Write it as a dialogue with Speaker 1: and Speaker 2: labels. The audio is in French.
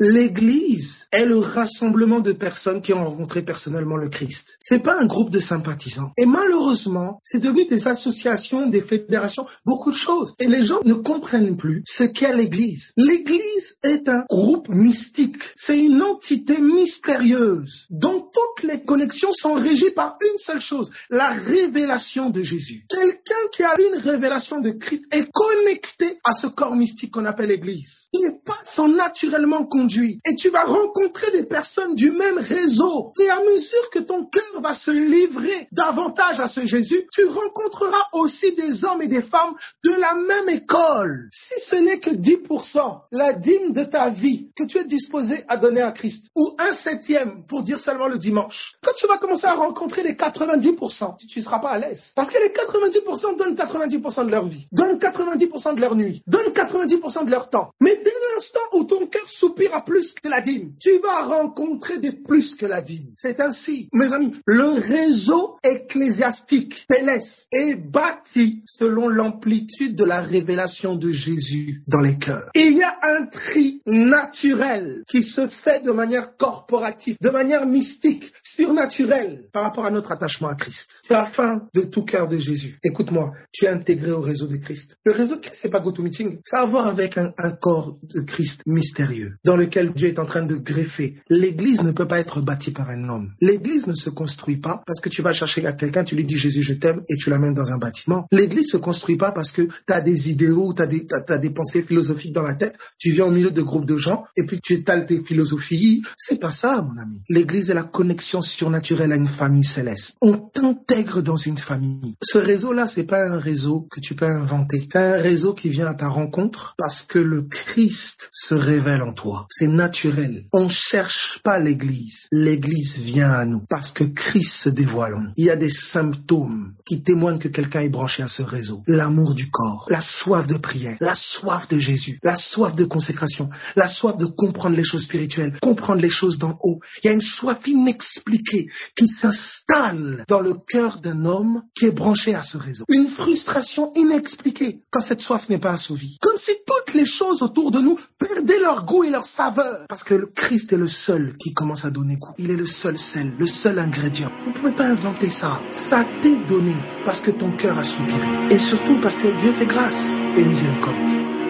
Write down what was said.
Speaker 1: L'église est le rassemblement de personnes qui ont rencontré personnellement le Christ. C'est pas un groupe de sympathisants. Et malheureusement, c'est devenu des associations, des fédérations, beaucoup de choses. Et les gens ne comprennent plus ce qu'est l'église. L'église est un groupe mystique. C'est une entité mystérieuse dont toutes les connexions sont régies par une seule chose, la révélation de Jésus. Quelqu'un qui a une révélation de Christ est connecté à ce corps mystique qu'on appelle l'église. Il n'est pas sans naturellement conduit. Et tu vas rencontrer des personnes du même réseau. Et à mesure que ton cœur va se livrer davantage à ce Jésus, tu rencontreras aussi des hommes et des femmes de la même école. Si ce n'est que 10%, la dîme de ta vie que tu es disposé à donner à Christ, ou un septième pour dire seulement le dimanche, quand tu vas commencer à rencontrer les 90%, tu ne seras pas à l'aise. Parce que les 90% donnent 90% de leur vie, donnent 90% de leur nuit, donnent 90% de leur temps. Mais dès l'instant où ton cœur soupire à plus que la dîme, tu vas rencontrer des plus que la dîme. C'est ainsi, mes amis, le réseau ecclésiastique, Pélès, est bâti selon l'amplitude de la révélation de Jésus dans les cœurs. Et il y a un tri naturel qui se fait de manière corporative, de manière mystique, feel surnaturelle par rapport à notre attachement à Christ. Tu as faim de tout cœur de Jésus. Écoute-moi, tu es intégré au réseau de Christ. Le réseau de Christ, c'est pas GoToMeeting. Ça a à voir avec un, corps de Christ mystérieux dans lequel Dieu est en train de greffer. L'église ne peut pas être bâtie par un homme. L'église ne se construit pas parce que tu vas chercher à quelqu'un, tu lui dis Jésus, je t'aime et tu l'amènes dans un bâtiment. L'église se construit pas parce que tu as des idéaux, tu as des, t'as, des pensées philosophiques dans la tête, tu viens au milieu de groupes de gens et puis tu étales tes philosophies. C'est pas ça, mon ami. L'église est la connexion surnaturelle à une famille céleste. On t'intègre dans une famille. Ce réseau-là, c'est pas un réseau que tu peux inventer. C'est un réseau qui vient à ta rencontre parce que le Christ se révèle en toi. C'est naturel. On cherche pas l'église. L'église vient à nous parce que Christ se dévoile en nous. Il y a des symptômes qui témoignent que quelqu'un est branché à ce réseau. L'amour du corps, la soif de prière, la soif de Jésus, la soif de consécration, la soif de comprendre les choses spirituelles, comprendre les choses d'en haut. Il y a une soif qui s'installe dans le cœur d'un homme qui est branché à ce réseau. Une frustration inexpliquée quand cette soif n'est pas assouvie. Comme si toutes les choses autour de nous perdaient leur goût et leur saveur. Parce que le Christ est le seul qui commence à donner goût. Il est le seul sel, le seul ingrédient. Vous ne pouvez pas inventer ça. Ça t'est donné parce que ton cœur a soupiré. Et surtout parce que Dieu fait grâce et miséricorde.